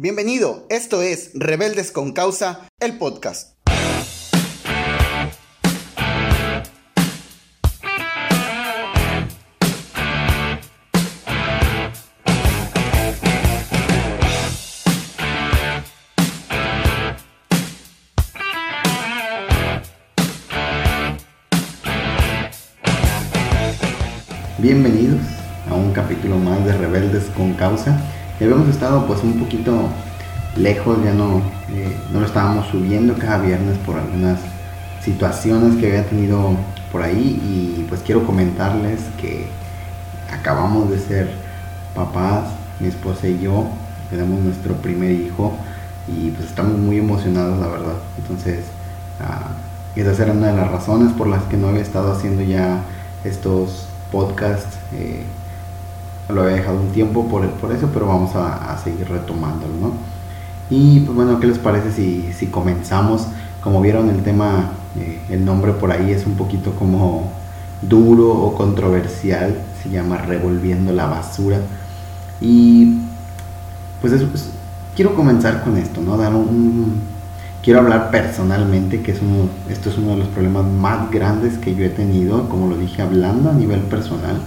Bienvenido, esto es Rebeldes con Causa, el podcast. Bienvenidos a un capítulo más de Rebeldes con Causa habíamos estado pues un poquito lejos, ya no, eh, no lo estábamos subiendo cada viernes por algunas situaciones que había tenido por ahí y pues quiero comentarles que acabamos de ser papás, mi esposa y yo, tenemos nuestro primer hijo y pues estamos muy emocionados la verdad. Entonces, uh, esa era una de las razones por las que no había estado haciendo ya estos podcasts. Eh, lo había dejado un tiempo por, por eso, pero vamos a, seguir retomándolo, ¿no? Y pues bueno, ¿qué les parece si, si comenzamos? Como vieron el tema, eh, el nombre por ahí es un poquito como duro o controversial, se llama Revolviendo la Basura. Y pues, quiero comenzar con esto, ¿no? Dar un, quiero hablar personalmente, que es uno, esto es uno de los problemas más grandes que yo he tenido, como lo dije, hablando a nivel personal,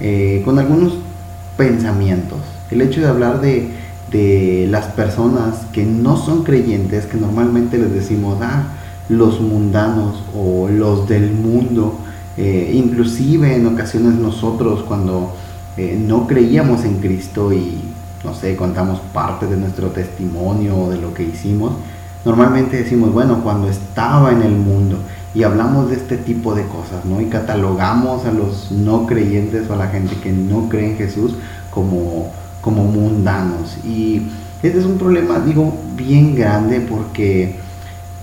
eh, con algunos pensamientos. El hecho de hablar de, de las personas que no son creyentes, que normalmente les decimos, ah, los mundanos o los del mundo, eh, inclusive en ocasiones nosotros cuando eh, no creíamos en Cristo y, no sé, contamos parte de nuestro testimonio o de lo que hicimos, normalmente decimos, bueno, cuando estaba en el mundo y hablamos de este tipo de cosas, ¿no? Y catalogamos a los no creyentes o a la gente que no cree en Jesús como, como mundanos. Y este es un problema, digo, bien grande porque,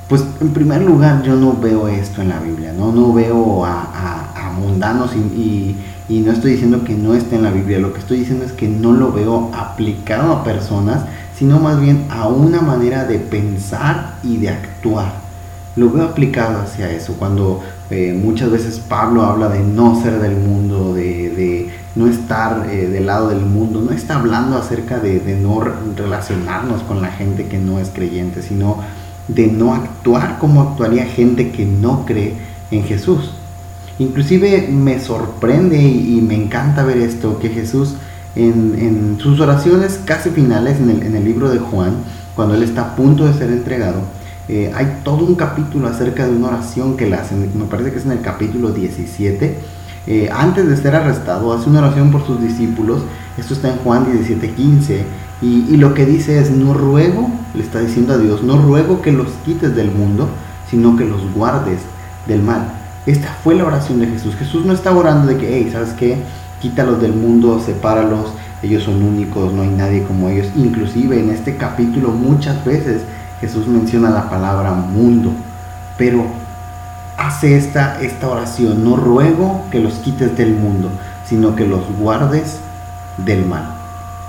pues, en primer lugar, yo no veo esto en la Biblia, ¿no? No veo a, a, mundanos y, y, no estoy diciendo que no esté en la Biblia, lo que estoy diciendo es que no lo veo aplicado a personas, sino más bien a una manera de pensar y de actuar lo veo aplicado hacia eso, cuando eh, muchas veces Pablo habla de no ser del mundo, de, no estar eh, del lado del mundo, no está hablando acerca de, no relacionarnos con la gente que no es creyente, sino de no actuar como actuaría gente que no cree en Jesús. Inclusive me sorprende y, me encanta ver esto, que Jesús en, sus oraciones casi finales en el libro de Juan, cuando él está a punto de ser entregado, eh, hay todo un capítulo acerca de una oración que le hacen, me parece que es en el capítulo 17. Eh, antes de ser arrestado, hace una oración por sus discípulos. Esto está en Juan 17, 15. Y, y lo que dice es, no ruego, le está diciendo a Dios, no ruego que los quites del mundo, sino que los guardes del mal. Esta fue la oración de Jesús. Jesús no está orando de que, hey, ¿sabes qué? Quítalos del mundo, sepáralos, ellos son únicos, no hay nadie como ellos. Inclusive en este capítulo muchas veces Jesús menciona la palabra mundo, pero hace esta, esta oración, no ruego que los quites del mundo, sino que los guardes del mal.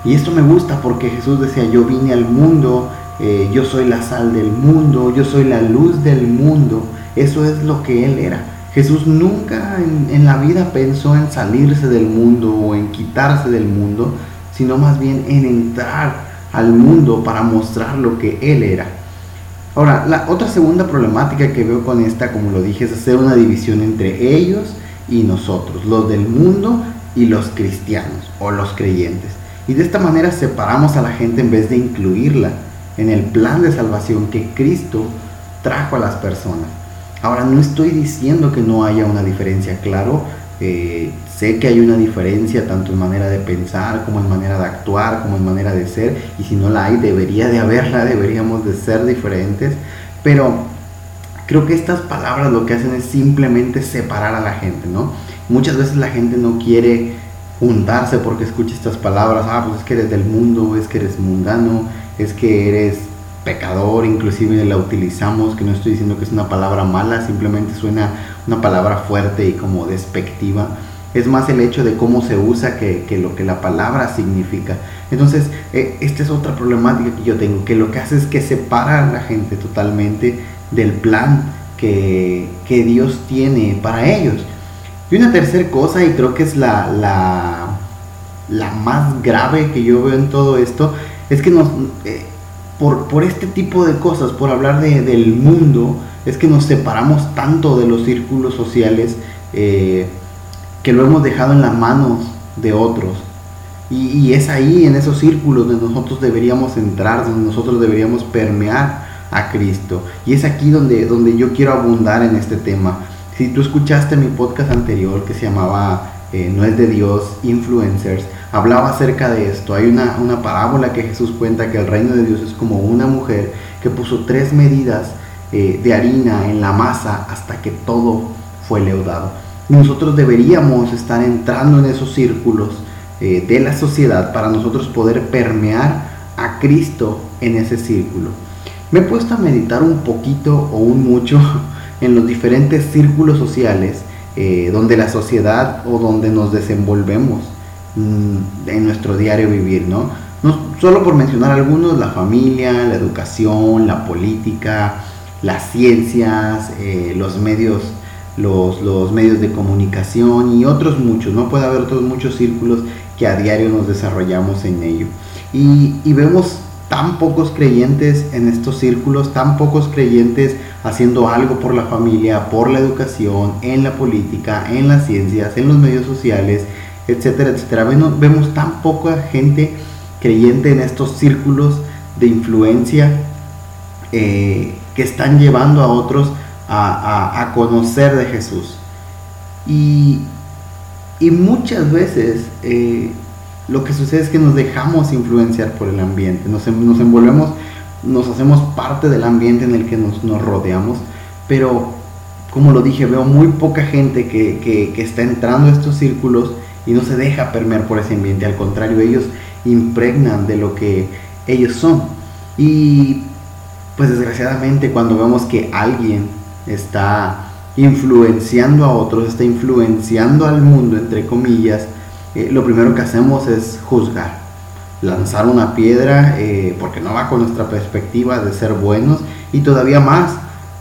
Y esto me gusta porque Jesús decía, yo vine al mundo, eh, yo soy la sal del mundo, yo soy la luz del mundo. Eso es lo que Él era. Jesús nunca en, en, la vida pensó en salirse del mundo o en quitarse del mundo, sino más bien en entrar al mundo para mostrar lo que Él era. Ahora, la otra segunda problemática que veo con esta, como lo dije, es hacer una división entre ellos y nosotros, los del mundo y los cristianos o los creyentes. Y de esta manera separamos a la gente en vez de incluirla en el plan de salvación que Cristo trajo a las personas. Ahora, no estoy diciendo que no haya una diferencia, claro, eh, sé que hay una diferencia tanto en manera de pensar como en manera de actuar, como en manera de ser, y si no la hay, debería de haberla, deberíamos de ser diferentes, pero creo que estas palabras lo que hacen es simplemente separar a la gente, ¿no? Muchas veces la gente no quiere juntarse porque escucha estas palabras, ah, pues es que eres del mundo, es que eres mundano, es que eres pecador, inclusive la utilizamos, que no estoy diciendo que es una palabra mala, simplemente suena una palabra fuerte y como despectiva. Es más el hecho de cómo se usa que, lo que la palabra significa. Entonces, eh, esta es otra problemática que yo tengo, que lo que hace es que separa a la gente totalmente del plan que, Dios tiene para ellos. Y una tercera cosa, y creo que es la, la, la más grave que yo veo en todo esto, es que nos, eh, por, por, este tipo de cosas, por hablar de, del mundo, es que nos separamos tanto de los círculos sociales eh, que lo hemos dejado en las manos de otros. Y, y, es ahí, en esos círculos, donde nosotros deberíamos entrar, donde nosotros deberíamos permear a Cristo. Y es aquí donde, donde yo quiero abundar en este tema. Si tú escuchaste mi podcast anterior que se llamaba eh, No es de Dios, Influencers, hablaba acerca de esto. Hay una, una parábola que Jesús cuenta que el reino de Dios es como una mujer que puso tres medidas eh, de harina en la masa hasta que todo fue leudado. Nosotros deberíamos estar entrando en esos círculos eh, de la sociedad para nosotros poder permear a Cristo en ese círculo. Me he puesto a meditar un poquito o un mucho en los diferentes círculos sociales eh, donde la sociedad o donde nos desenvolvemos mm, en nuestro diario vivir, ¿no? Solo por mencionar algunos, la familia, la educación, la política, las ciencias, eh, los medios los, los, medios de comunicación y otros muchos, ¿no? Puede haber otros muchos círculos que a diario nos desarrollamos en ello. Y, y vemos tan pocos creyentes en estos círculos, tan pocos creyentes haciendo algo por la familia, por la educación, en la política, en las ciencias, en los medios sociales, etcétera, etcétera. Vemos, vemos tan poca gente creyente en estos círculos de influencia eh, que están llevando a otros a, conocer de Jesús. Y, muchas veces eh, lo que sucede es que nos dejamos influenciar por el ambiente, nos, em, nos envolvemos, nos hacemos parte del ambiente en el que nos, rodeamos, pero como lo dije, veo muy poca gente que, que, está entrando a estos círculos y no se deja permear por ese ambiente, al contrario, ellos impregnan de lo que ellos son. Y pues desgraciadamente cuando vemos que alguien está influenciando a otros, está influenciando al mundo, entre comillas, eh, lo primero que hacemos es juzgar, lanzar una piedra eh, porque no va con nuestra perspectiva de ser buenos y todavía más,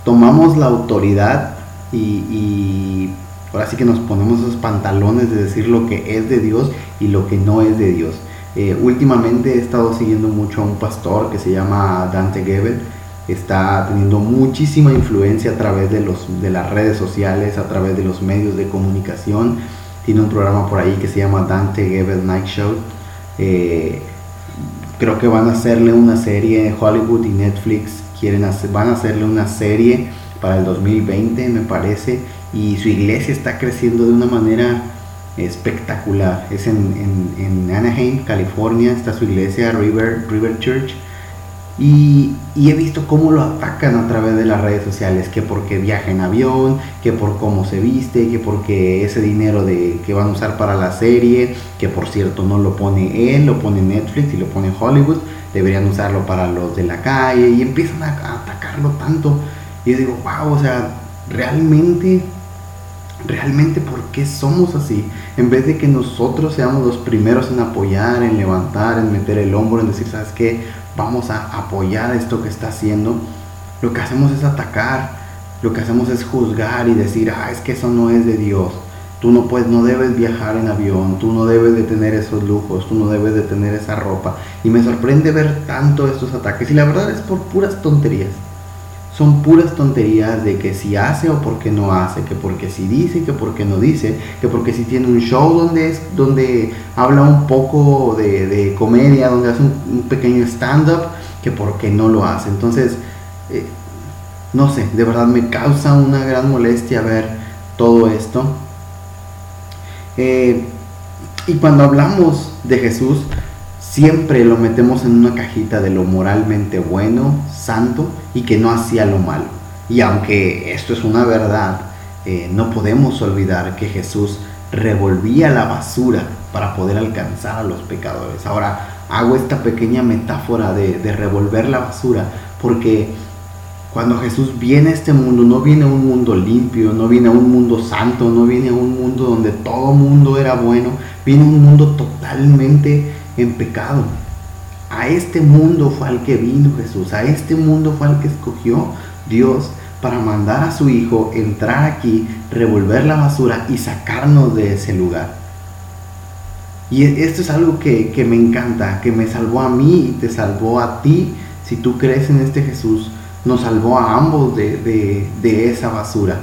tomamos la autoridad y, ahora sí que nos ponemos esos pantalones de decir lo que es de Dios y lo que no es de Dios. Eh, últimamente he estado siguiendo mucho a un pastor que se llama Dante Gebel. Está teniendo muchísima influencia a través de, los, de las redes sociales, a través de los medios de comunicación tiene un programa por ahí que se llama Dante Gebel Night Show. Eh, creo que van a hacerle una serie, Hollywood y Netflix quieren hacer, van a hacerle una serie para el 2020 me parece y su iglesia está creciendo de una manera espectacular. Es en, en Anaheim, California, está su iglesia River, River Church y, he visto cómo lo atacan a través de las redes sociales, que porque viaja en avión, que por cómo se viste, que porque ese dinero de, que van a usar para la serie, que por cierto no lo pone él, lo pone Netflix y lo pone Hollywood, deberían usarlo para los de la calle y empiezan a, atacarlo tanto. Y digo, wow, o sea, realmente realmente por qué somos así. En vez de que nosotros seamos los primeros en apoyar, en levantar, en meter el hombro, en decir, ¿sabes qué? Vamos a apoyar esto que está haciendo. Lo que hacemos es atacar, lo que hacemos es juzgar y decir, ah, es que eso no es de Dios. Tú no puedes, no debes viajar en avión, tú no debes de tener esos lujos, tú no debes de tener esa ropa. Y me sorprende ver tanto estos ataques. Y la verdad es por puras tonterías son puras tonterías de que si hace o por qué no hace, que porque si dice, que porque no dice, que porque si tiene un show donde, es, donde habla un poco de, comedia, donde hace un, pequeño stand-up, que porque no lo hace. Entonces, eh, no sé, de verdad me causa una gran molestia ver todo esto. Eh, y cuando hablamos de Jesús, siempre lo metemos en una cajita de lo moralmente bueno, santo y que no hacía lo malo. Y aunque esto es una verdad, eh, no podemos olvidar que Jesús revolvía la basura para poder alcanzar a los pecadores. Ahora hago esta pequeña metáfora de, revolver la basura porque cuando Jesús viene a este mundo, no viene a un mundo limpio, no viene a un mundo santo, no viene a un mundo donde todo mundo era bueno, viene a un mundo totalmente en pecado. A este mundo fue al que vino Jesús, a este mundo fue al que escogió Dios para mandar a su Hijo entrar aquí, revolver la basura y sacarnos de ese lugar. Y esto es algo que, me encanta, que me salvó a mí y te salvó a ti. Si tú crees en este Jesús, nos salvó a ambos de, de esa basura.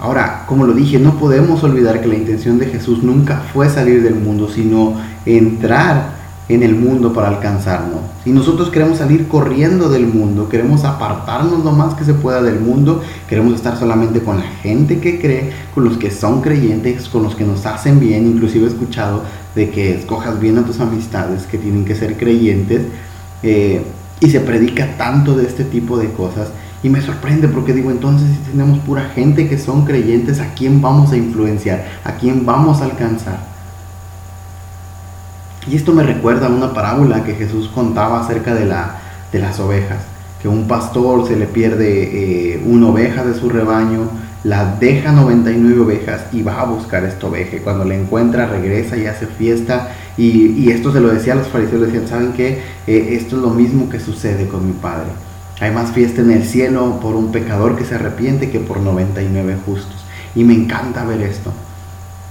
Ahora, como lo dije, no podemos olvidar que la intención de Jesús nunca fue salir del mundo, sino entrar en el mundo para alcanzarnos. Si nosotros queremos salir corriendo del mundo, queremos apartarnos lo más que se pueda del mundo, queremos estar solamente con la gente que cree, con los que son creyentes, con los que nos hacen bien, inclusive he escuchado de que escojas bien a tus amistades que tienen que ser creyentes, eh, y se predica tanto de este tipo de cosas, y me sorprende porque digo, entonces si tenemos pura gente que son creyentes, ¿a quién vamos a influenciar? ¿A quién vamos a alcanzar? Y esto me recuerda a una parábola que Jesús contaba acerca de, la, de las ovejas, que un pastor se le pierde eh, una oveja de su rebaño, la deja 99 ovejas y va a buscar esta oveja. Cuando la encuentra regresa y hace fiesta. Y, esto se lo decía a los fariseos, decían, ¿saben qué? Eh, esto es lo mismo que sucede con mi Padre. Hay más fiesta en el cielo por un pecador que se arrepiente que por 99 justos. Y me encanta ver esto.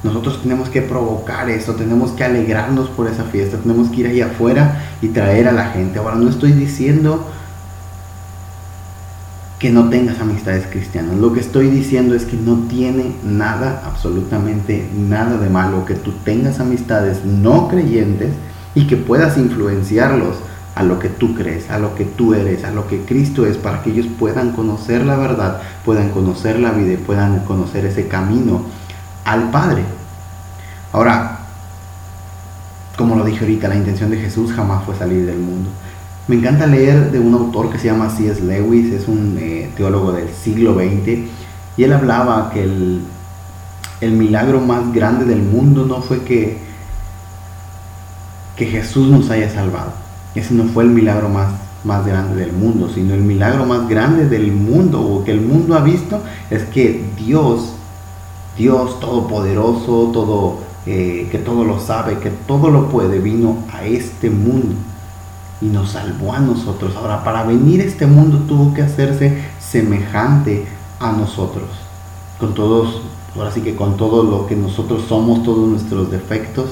Nosotros tenemos que provocar eso, tenemos que alegrarnos por esa fiesta, tenemos que ir ahí afuera y traer a la gente. Ahora, no estoy diciendo que no tengas amistades cristianas. Lo que estoy diciendo es que no tiene nada, absolutamente nada de malo que tú tengas amistades no creyentes y que puedas influenciarlos a lo que tú crees, a lo que tú eres, a lo que Cristo es, para que ellos puedan conocer la verdad, puedan conocer la vida y puedan conocer ese camino al Padre. Ahora, como lo dije ahorita, la intención de Jesús jamás fue salir del mundo. Me encanta leer de un autor que se llama C.S. Lewis, es un eh, teólogo del siglo XX, y él hablaba que el, el milagro más grande del mundo no fue que, que Jesús nos haya salvado. Ese no fue el milagro más, más grande del mundo, sino el milagro más grande del mundo o que el mundo ha visto es que Dios Dios todopoderoso, todo, eh, que todo lo sabe, que todo lo puede, vino a este mundo y nos salvó a nosotros. Ahora, para venir a este mundo tuvo que hacerse semejante a nosotros, con todos, ahora sí que con todo lo que nosotros somos, todos nuestros defectos,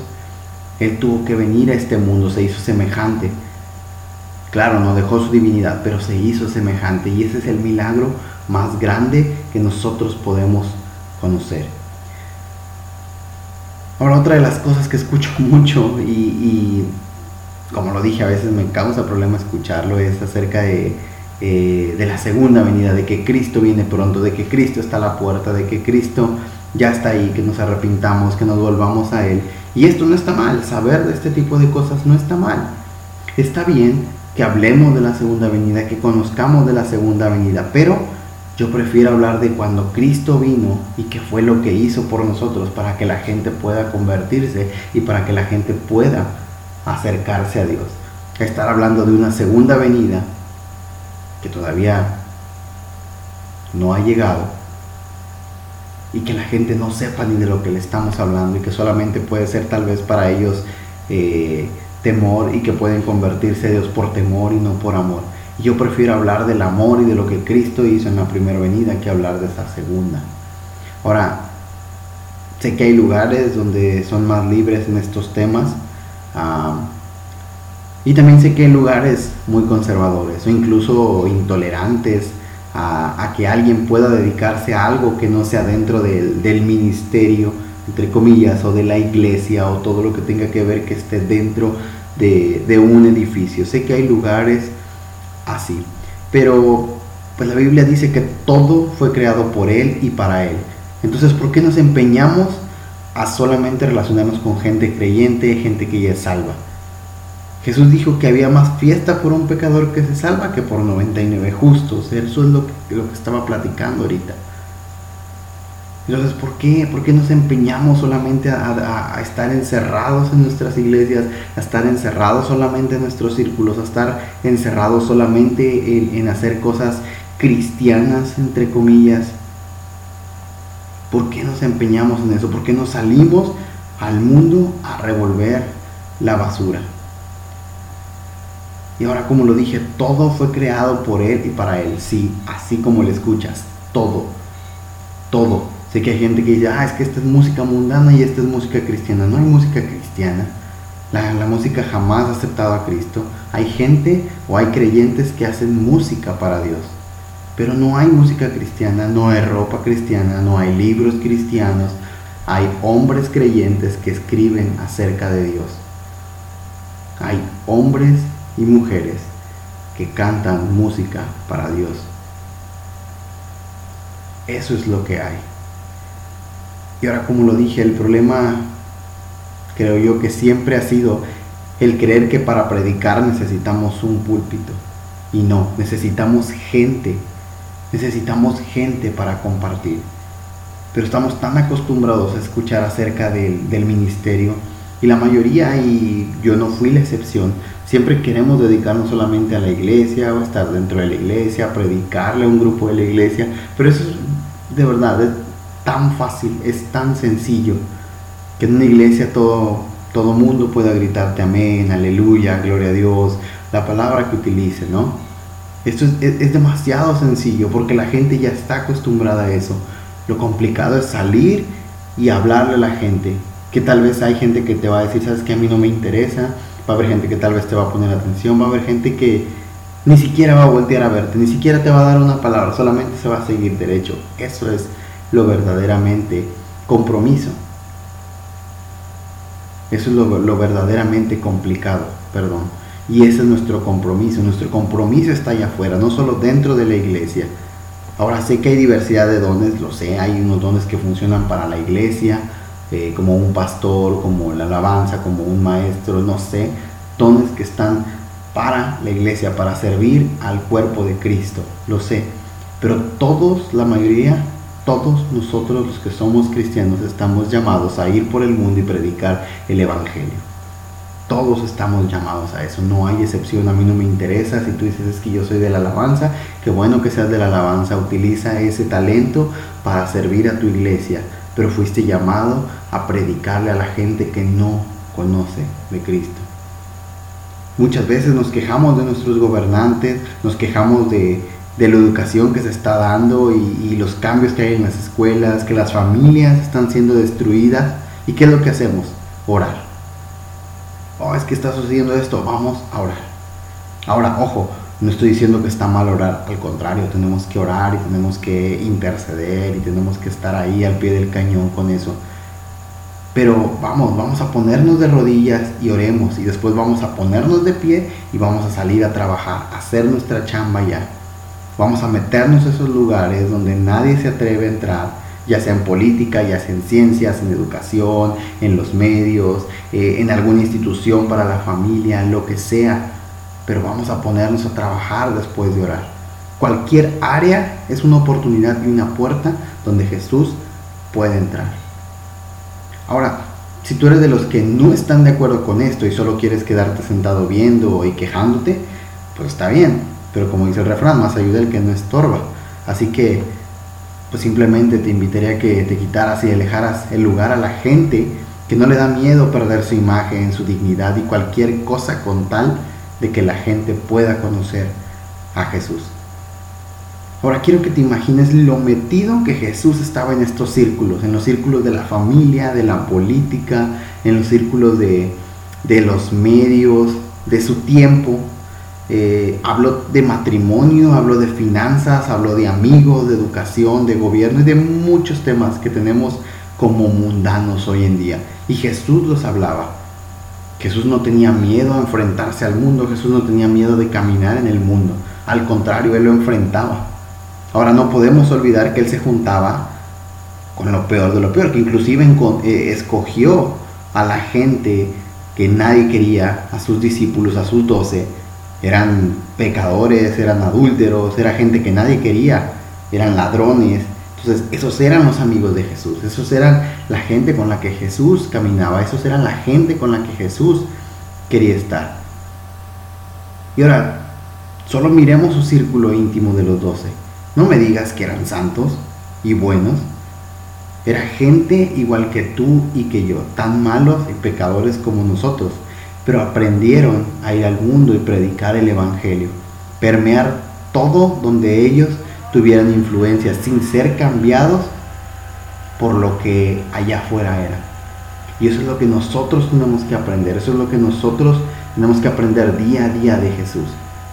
Él tuvo que venir a este mundo, se hizo semejante. Claro, no dejó su divinidad, pero se hizo semejante y ese es el milagro más grande que nosotros podemos conocer. Ahora, otra de las cosas que escucho mucho y, como lo dije, a veces me causa problema escucharlo, es acerca de, eh, de la segunda venida, de que Cristo viene pronto, de que Cristo está a la puerta, de que Cristo ya está ahí, que nos arrepintamos, que nos volvamos a Él. Y esto no está mal, saber de este tipo de cosas no está mal. Está bien que hablemos de la segunda venida, que conozcamos de la segunda venida, pero yo prefiero hablar de cuando Cristo vino y que fue lo que hizo por nosotros para que la gente pueda convertirse y para que la gente pueda acercarse a Dios. Estar hablando de una segunda venida que todavía no ha llegado y que la gente no sepa ni de lo que le estamos hablando y que solamente puede ser tal vez para ellos eh, temor y que pueden convertirse a Dios por temor y no por amor. Yo prefiero hablar del amor y de lo que Cristo hizo en la primera venida que hablar de esta segunda. Ahora, sé que hay lugares donde son más libres en estos temas. y también sé que hay lugares muy conservadores o incluso intolerantes a, que alguien pueda dedicarse a algo que no sea dentro del ministerio, entre comillas, o de la iglesia o todo lo que tenga que ver que esté dentro de, de un edificio. Sé que hay lugares así. Pero pues la Biblia dice que todo fue creado por Él y para Él. Entonces, ¿por qué nos empeñamos a solamente relacionarnos con gente creyente, gente que ya es salva? Jesús dijo que había más fiesta por un pecador que se salva que por 99 justos. Eso es lo que, lo que estaba platicando ahorita. Entonces, ¿por qué? ¿Por qué nos empeñamos solamente a, estar encerrados en nuestras iglesias, a estar encerrados solamente en nuestros círculos, a estar encerrados solamente en, hacer cosas cristianas, entre comillas? ¿Por qué nos empeñamos en eso? ¿Por qué nos salimos al mundo a revolver la basura? Y ahora, como lo dije, todo fue creado por Él y para Él. Sí, así como le escuchas, todo, todo Sé que hay gente que dice, ah, es que esta es música mundana y esta es música cristiana. No hay música cristiana. La, la, música jamás ha aceptado a Cristo. Hay gente o hay creyentes que hacen música para Dios. Pero no hay música cristiana, no hay ropa cristiana, no hay libros cristianos. Hay hombres creyentes que escriben acerca de Dios. Hay hombres y mujeres que cantan música para Dios. Eso es lo que hay. Y ahora, como lo dije, el problema creo yo que siempre ha sido el creer que para predicar necesitamos un púlpito. Y no, necesitamos gente. Necesitamos gente para compartir. Pero estamos tan acostumbrados a escuchar acerca del, ministerio y la mayoría, y yo no fui la excepción, siempre queremos dedicarnos solamente a la iglesia o estar dentro de la iglesia, predicarle a un grupo de la iglesia, pero eso es de verdad tan fácil, es tan sencillo, que en una iglesia todo, todo mundo pueda gritarte amén, aleluya, gloria a Dios, la palabra que utilice, ¿no? Esto es, es demasiado sencillo porque la gente ya está acostumbrada a eso. Lo complicado es salir y hablarle a la gente que tal vez hay gente que te va a decir, sabes que a mí no me interesa, va a haber gente que tal vez te va a poner atención, va a haber gente que ni siquiera va a voltear a verte, ni siquiera te va a dar una palabra, solamente se va a seguir derecho. Eso es lo verdaderamente compromiso. Eso es lo, verdaderamente complicado, perdón. Y ese es nuestro compromiso. Nuestro compromiso está allá afuera, no solo dentro de la iglesia. Ahora sé que hay diversidad de dones, lo sé, hay unos dones que funcionan para la iglesia, eh, como un pastor, como la alabanza, como un maestro, no sé, dones que están para la iglesia, para servir al cuerpo de Cristo, lo sé. Pero todos, la mayoría, todos nosotros los que somos cristianos estamos llamados a ir por el mundo y predicar el Evangelio. Todos estamos llamados a eso, no hay excepción, a mí no me interesa si tú dices es que yo soy de la alabanza, qué bueno que seas de la alabanza, utiliza ese talento para servir a tu iglesia, pero fuiste llamado a predicarle a la gente que no conoce de Cristo. Muchas veces nos quejamos de nuestros gobernantes, nos quejamos de, la educación que se está dando y, los cambios que hay en las escuelas, que las familias están siendo destruidas. ¿Y qué es lo que hacemos? Orar. Oh, es que está sucediendo esto, vamos a orar. Ahora, ojo, no estoy diciendo que está mal orar, al contrario, tenemos que orar y tenemos que interceder y tenemos que estar ahí al pie del cañón con eso. Pero vamos, vamos a ponernos de rodillas y oremos y después vamos a ponernos de pie y vamos a salir a trabajar, a hacer nuestra chamba ya. Vamos a meternos a esos lugares donde nadie se atreve a entrar, ya sea en política, ya sea en ciencias, en educación, en los medios, eh, en alguna institución para la familia, lo que sea pero vamos a ponernos a trabajar después de orar. Cualquier área es una oportunidad y una puerta donde Jesús puede entrar. Ahora, si tú eres de los que no están de acuerdo con esto y solo quieres quedarte sentado viendo y quejándote, pues está bien. Pero como dice el refrán, más ayuda el que no estorba. Así que, pues simplemente te invitaría a que te quitaras y alejaras el lugar a la gente que no le da miedo perder su imagen, su dignidad y cualquier cosa con tal de que la gente pueda conocer a Jesús. Ahora quiero que te imagines lo metido que Jesús estaba en estos círculos, en los círculos de la familia, de la política, en los círculos de, los medios, de su tiempo. Eh, habló de matrimonio, habló de finanzas, habló de amigos, de educación, de gobierno y de muchos temas que tenemos como mundanos hoy en día. Y Jesús los hablaba. Jesús no tenía miedo a enfrentarse al mundo, Jesús no tenía miedo de caminar en el mundo. Al contrario, Él lo enfrentaba. Ahora no podemos olvidar que Él se juntaba con lo peor de lo peor, que inclusive eh, escogió a la gente que nadie quería, a sus discípulos, a sus doce. Eran pecadores, eran adúlteros, era gente que nadie quería, eran ladrones, entonces, esos eran los amigos de Jesús, esos eran la gente con la que Jesús caminaba, esos eran la gente con la que Jesús quería estar. Y ahora, solo miremos su círculo íntimo de los doce. No me digas que eran santos y buenos. Era gente igual que tú y que yo, tan malos y pecadores como nosotros, pero aprendieron a ir al mundo y predicar el Evangelio, permear todo donde ellos tuvieran influencia sin ser cambiados por lo que allá afuera era. Y eso es lo que nosotros tenemos que aprender, eso es lo que nosotros tenemos que aprender día a día de Jesús,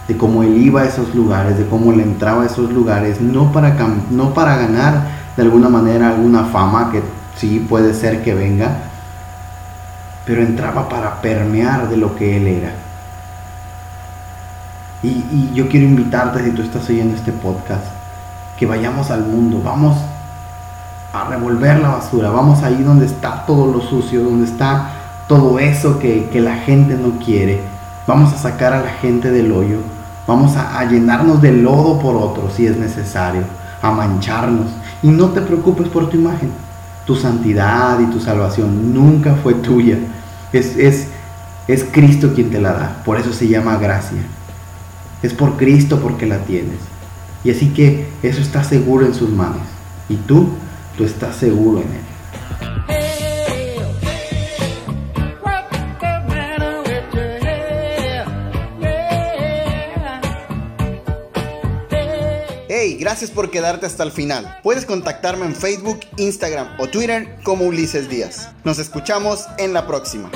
de cómo Él iba a esos lugares, de cómo Él entraba a esos lugares, no para, no para ganar de alguna manera alguna fama que sí puede ser que venga, pero entraba para permear de lo que Él era. Y, yo quiero invitarte, si tú estás oyendo este podcast, que vayamos al mundo, vamos a revolver la basura, vamos ahí donde está todo lo sucio, donde está todo eso que, la gente no quiere, vamos a sacar a la gente del hoyo, vamos a, a llenarnos de lodo por otro si es necesario, a mancharnos. Y no te preocupes por tu imagen, tu santidad y tu salvación nunca fue tuya, es, es, es Cristo quien te la da, por eso se llama gracia. Es por Cristo porque la tienes. Y así que eso está seguro en sus manos. Y tú tú estás seguro en él. Hey, gracias por quedarte hasta el final. Puedes contactarme en Facebook, Instagram o Twitter como Ulises Díaz. Nos escuchamos en la próxima.